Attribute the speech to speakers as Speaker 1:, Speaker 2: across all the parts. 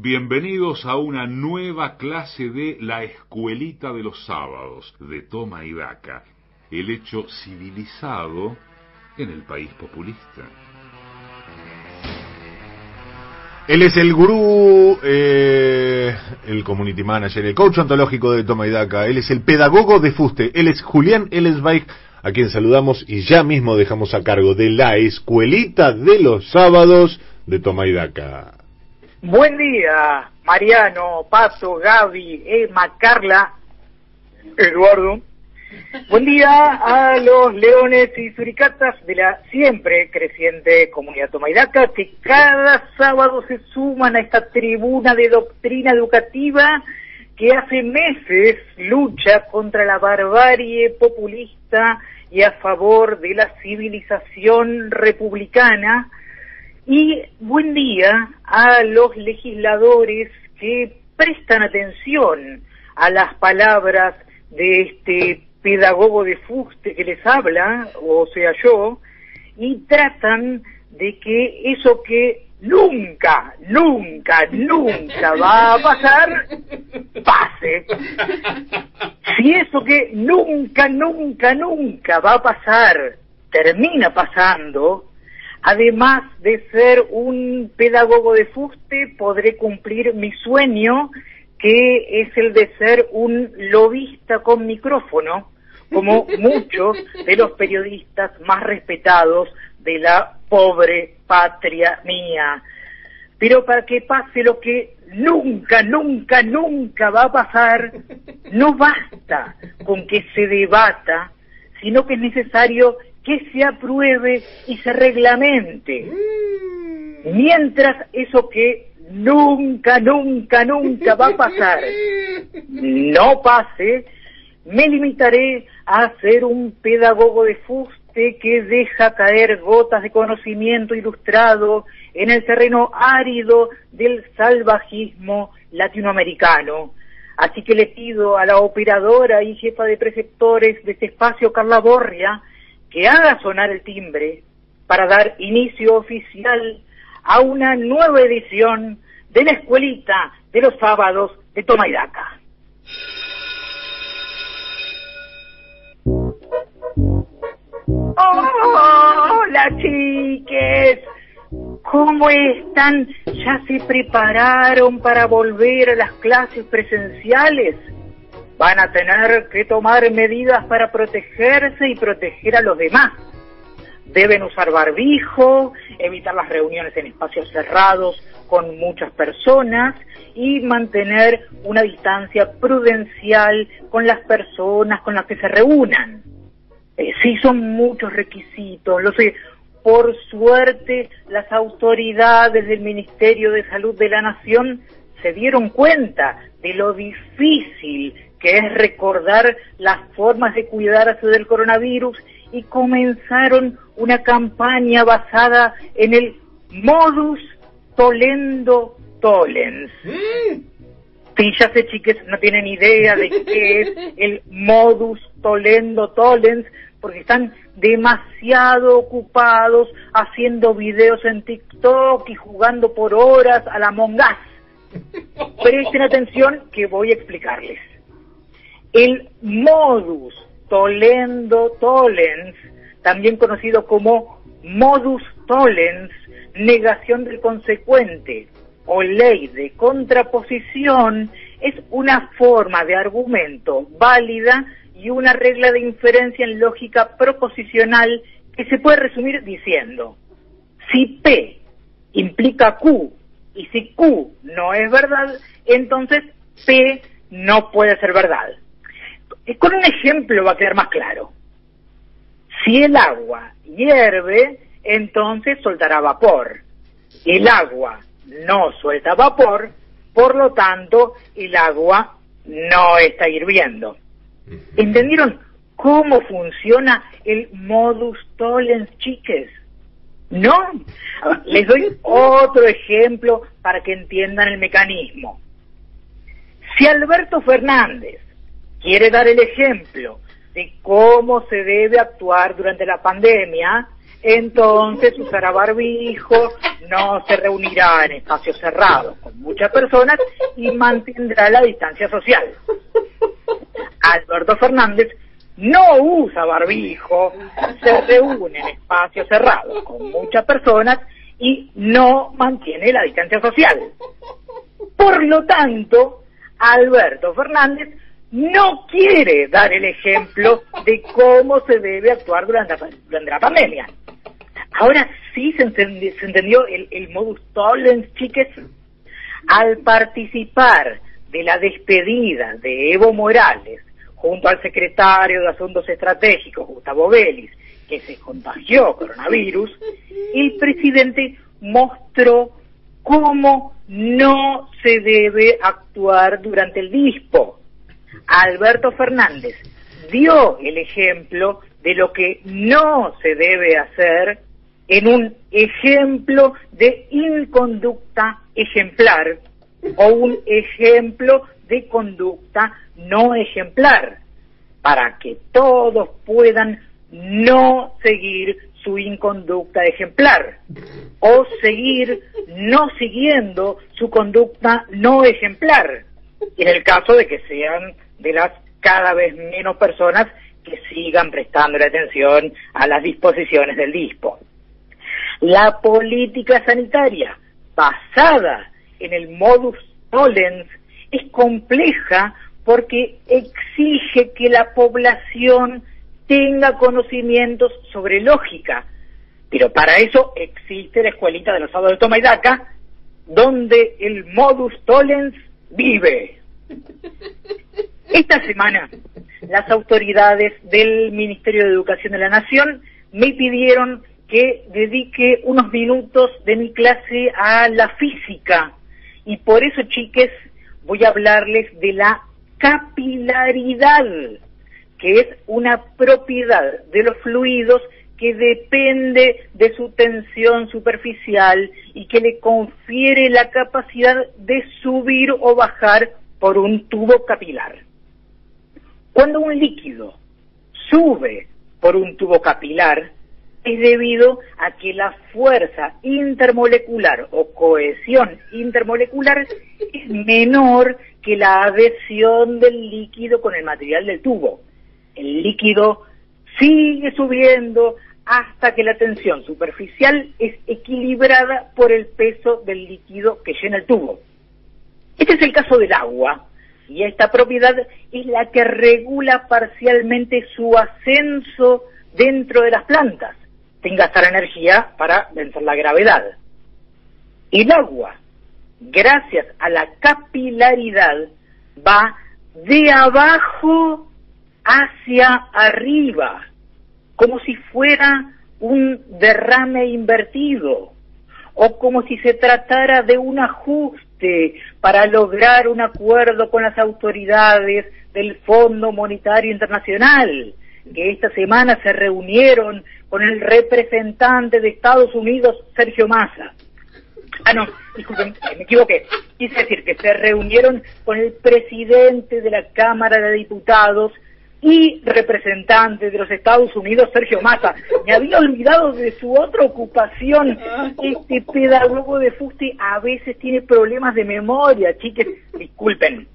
Speaker 1: Bienvenidos a una nueva clase de La Escuelita de los Sábados de Toma y Daca, el hecho civilizado en el país populista.
Speaker 2: Él es el gurú, eh, el community manager, el coach ontológico de Toma y Daca. Él es el pedagogo de Fuste. Él es Julián Ellesbeich, a quien saludamos y ya mismo dejamos a cargo de la escuelita de los sábados de Toma y Daca.
Speaker 3: Buen día, Mariano, Pato, Gaby, Emma, Carla, Eduardo. Buen día a los leones y suricatas de la siempre creciente comunidad tomaidaca que cada sábado se suman a esta tribuna de doctrina educativa que hace meses lucha contra la barbarie populista y a favor de la civilización republicana. Y buen día a los legisladores que prestan atención a las palabras de este pedagogo de fuste que les habla, o sea yo, y tratan de que eso que nunca, nunca, nunca va a pasar, pase. Si eso que nunca, nunca, nunca va a pasar termina pasando, además de ser un pedagogo de fuste, podré cumplir mi sueño que es el de ser un lobista con micrófono, como muchos de los periodistas más respetados de la pobre patria mía. Pero para que pase lo que nunca, nunca, nunca va a pasar, no basta con que se debata, sino que es necesario que se apruebe y se reglamente. Mientras eso que nunca, nunca, nunca va a pasar no pase, me limitaré a ser un pedagogo de fuste que deja caer gotas de conocimiento ilustrado en el terreno árido del salvajismo latinoamericano. Así que le pido a la operadora y jefa de preceptores de este espacio, Carla Borria, que haga sonar el timbre para dar inicio oficial a una nueva edición de la escuelita de los sábados de Toma y Daca. Hola chiques, ¿cómo están? ¿Ya se prepararon para volver a las clases presenciales? Van a tener que tomar medidas para protegerse y proteger a los demás. Deben usar barbijo, evitar las reuniones en espacios cerrados con muchas personas y mantener una distancia prudencial con las personas con las que se reúnan. Eh, sí son muchos requisitos, lo sé. Por suerte, las autoridades del Ministerio de Salud de la Nación se dieron cuenta de lo difícil que es recordar las formas de cuidarse del coronavirus y comenzaron una campaña basada en el modus tolendo tolens. Sí, ya sé, chiques, no tienen idea de qué es el modus tolendo tolens, porque están demasiado ocupados haciendo videos en TikTok y jugando por horas a la mongas. Presten atención que voy a explicarles. El modus tolendo tollens, también conocido como modus tollens, negación del consecuente o ley de contraposición, es una forma de argumento válida y una regla de inferencia en lógica proposicional que se puede resumir diciendo, si P implica Q y si Q no es verdad, entonces P no puede ser verdad. Con un ejemplo va a quedar más claro. Si el agua hierve, entonces soltará vapor. El agua no suelta vapor, por lo tanto, el agua no está hirviendo. ¿Entendieron cómo funciona el modus tollens, chiques? ¿No? Les doy otro ejemplo para que entiendan el mecanismo. Si Alberto Fernández quiere dar el ejemplo de cómo se debe actuar durante la pandemia, entonces usará barbijo, no se reunirá en espacios cerrados con muchas personas y mantendrá la distancia social. Alberto Fernández no usa barbijo, se reúne en espacios cerrados con muchas personas y no mantiene la distancia social. Por lo tanto, Alberto Fernández no quiere dar el ejemplo de cómo se debe actuar durante la, pandemia. Ahora sí se entendió, el, el modus tollens, chiques. Al participar de la despedida de Evo Morales junto al secretario de Asuntos Estratégicos, Gustavo Vélez, que se contagió coronavirus, el presidente mostró cómo no se debe actuar durante el dispo. Alberto Fernández dio el ejemplo de lo que no se debe hacer en un ejemplo de inconducta ejemplar o un ejemplo de conducta no ejemplar, para que todos puedan no seguir su inconducta ejemplar o seguir no siguiendo su conducta no ejemplar, en el caso de que sean de las cada vez menos personas que sigan prestando atención a las disposiciones del DISPO. La política sanitaria basada en el modus tollens es compleja porque exige que la población tenga conocimientos sobre lógica. Pero para eso existe la escuelita de los sábados de Toma y donde el modus tollens vive. Esta semana, las autoridades del Ministerio de Educación de la Nación me pidieron que dedique unos minutos de mi clase a la física. Y por eso, chiques, voy a hablarles de la capilaridad que es una propiedad de los fluidos que depende de su tensión superficial y que le confiere la capacidad de subir o bajar por un tubo capilar. Cuando un líquido sube por un tubo capilar, es debido a que la fuerza intermolecular o cohesión intermolecular es menor que la adhesión del líquido con el material del tubo el líquido sigue subiendo hasta que la tensión superficial es equilibrada por el peso del líquido que llena el tubo. Este es el caso del agua, y esta propiedad es la que regula parcialmente su ascenso dentro de las plantas, sin gastar energía para vencer la gravedad. El agua, gracias a la capilaridad, va de abajo hacia arriba, como si fuera un derrame invertido, o como si se tratara de un ajuste para lograr un acuerdo con las autoridades del Fondo Monetario Internacional, que esta semana se reunieron con el representante de Estados Unidos, Sergio Massa. Ah, no, disculpen, me equivoqué. Quise decir que se reunieron con el presidente de la Cámara de Diputados, y representante de los Estados Unidos, Sergio Massa. Me había olvidado de su otra ocupación. Este pedagogo de fuste a veces tiene problemas de memoria, chiques, disculpen.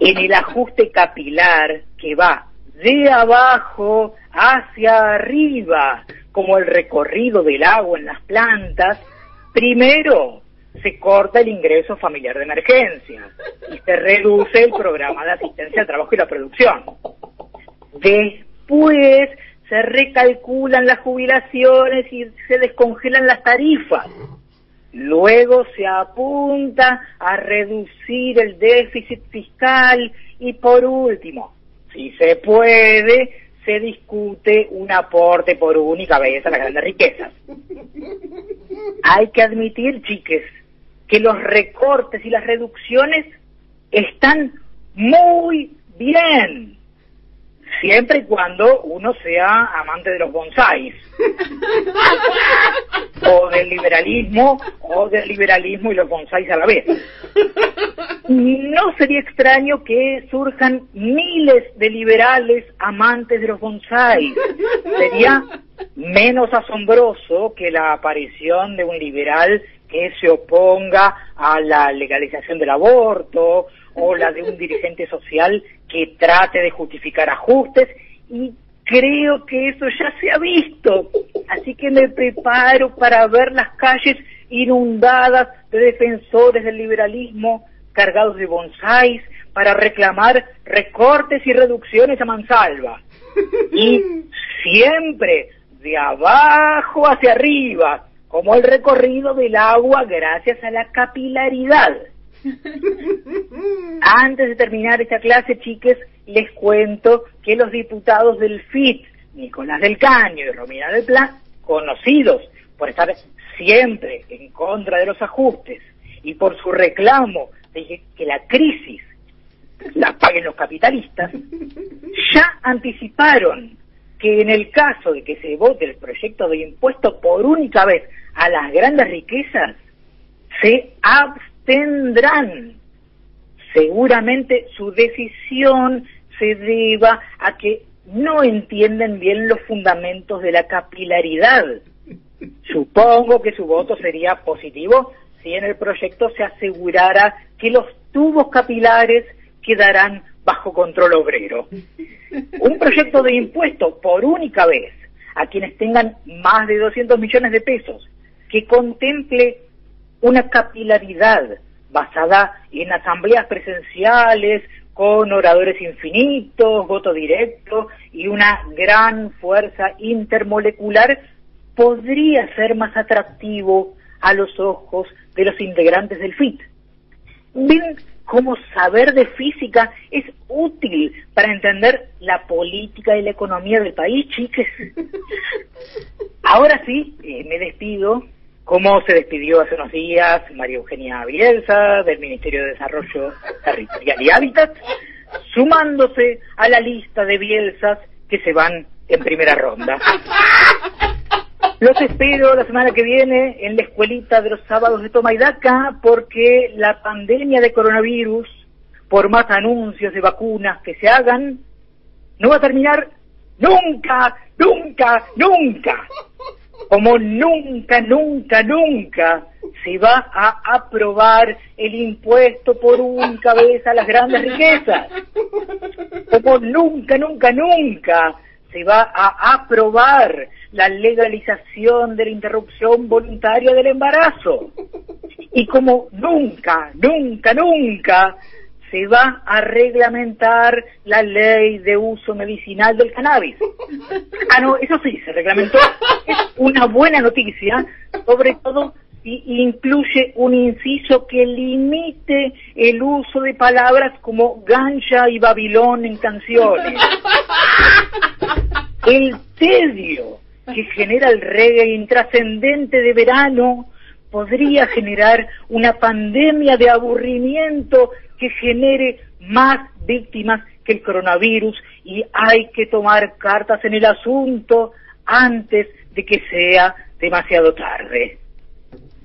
Speaker 3: En el ajuste capilar que va de abajo hacia arriba, como el recorrido del agua en las plantas, primero se corta el ingreso familiar de emergencia y se reduce el programa de asistencia al trabajo y la producción. Después se recalculan las jubilaciones y se descongelan las tarifas. Luego se apunta a reducir el déficit fiscal y por último, si se puede, se discute un aporte por única vez a las grandes riquezas. Hay que admitir, chiques, que los recortes y las reducciones están muy bien, siempre y cuando uno sea amante de los bonsáis, o del liberalismo, o del liberalismo y los bonsáis a la vez. No sería extraño que surjan miles de liberales amantes de los bonsáis. Sería menos asombroso que la aparición de un liberal que se oponga a la legalización del aborto o la de un dirigente social que trate de justificar ajustes y creo que eso ya se ha visto. Así que me preparo para ver las calles inundadas de defensores del liberalismo cargados de bonsáis para reclamar recortes y reducciones a mansalva. Y siempre de abajo hacia arriba, como el recorrido del agua gracias a la capilaridad. Antes de terminar esta clase, chiques, les cuento que los diputados del FIT, Nicolás del Caño y Romina del Plan, conocidos por estar siempre en contra de los ajustes y por su reclamo de que la crisis la paguen los capitalistas, ya anticiparon que en el caso de que se vote el proyecto de impuesto por única vez a las grandes riquezas, se abstendrán. Seguramente su decisión se deba a que no entienden bien los fundamentos de la capilaridad. Supongo que su voto sería positivo si en el proyecto se asegurara que los tubos capilares quedarán bajo control obrero. Un proyecto de impuesto por única vez a quienes tengan más de 200 millones de pesos, que contemple una capilaridad basada en asambleas presenciales, con oradores infinitos, voto directo y una gran fuerza intermolecular, podría ser más atractivo a los ojos de los integrantes del FIT. Ven cómo saber de física es útil para entender la política y la economía del país, chiques. Ahora sí, eh, me despido, como se despidió hace unos días María Eugenia Bielsa del Ministerio de Desarrollo Territorial y Hábitat, sumándose a la lista de Bielsas que se van en primera ronda. Los espero la semana que viene en la escuelita de los sábados de Toma porque la pandemia de coronavirus, por más anuncios de vacunas que se hagan, no va a terminar nunca, nunca, nunca. Como nunca, nunca, nunca se va a aprobar el impuesto por un cabeza a las grandes riquezas. Como nunca, nunca, nunca se va a aprobar la legalización de la interrupción voluntaria del embarazo. Y como nunca, nunca, nunca se va a reglamentar la ley de uso medicinal del cannabis. Ah, no, eso sí, se reglamentó. Es una buena noticia, sobre todo incluye un inciso que limite el uso de palabras como gancha y babilón en canciones. El tedio que genera el reggae intrascendente de verano podría generar una pandemia de aburrimiento que genere más víctimas que el coronavirus y hay que tomar cartas en el asunto antes de que sea demasiado tarde.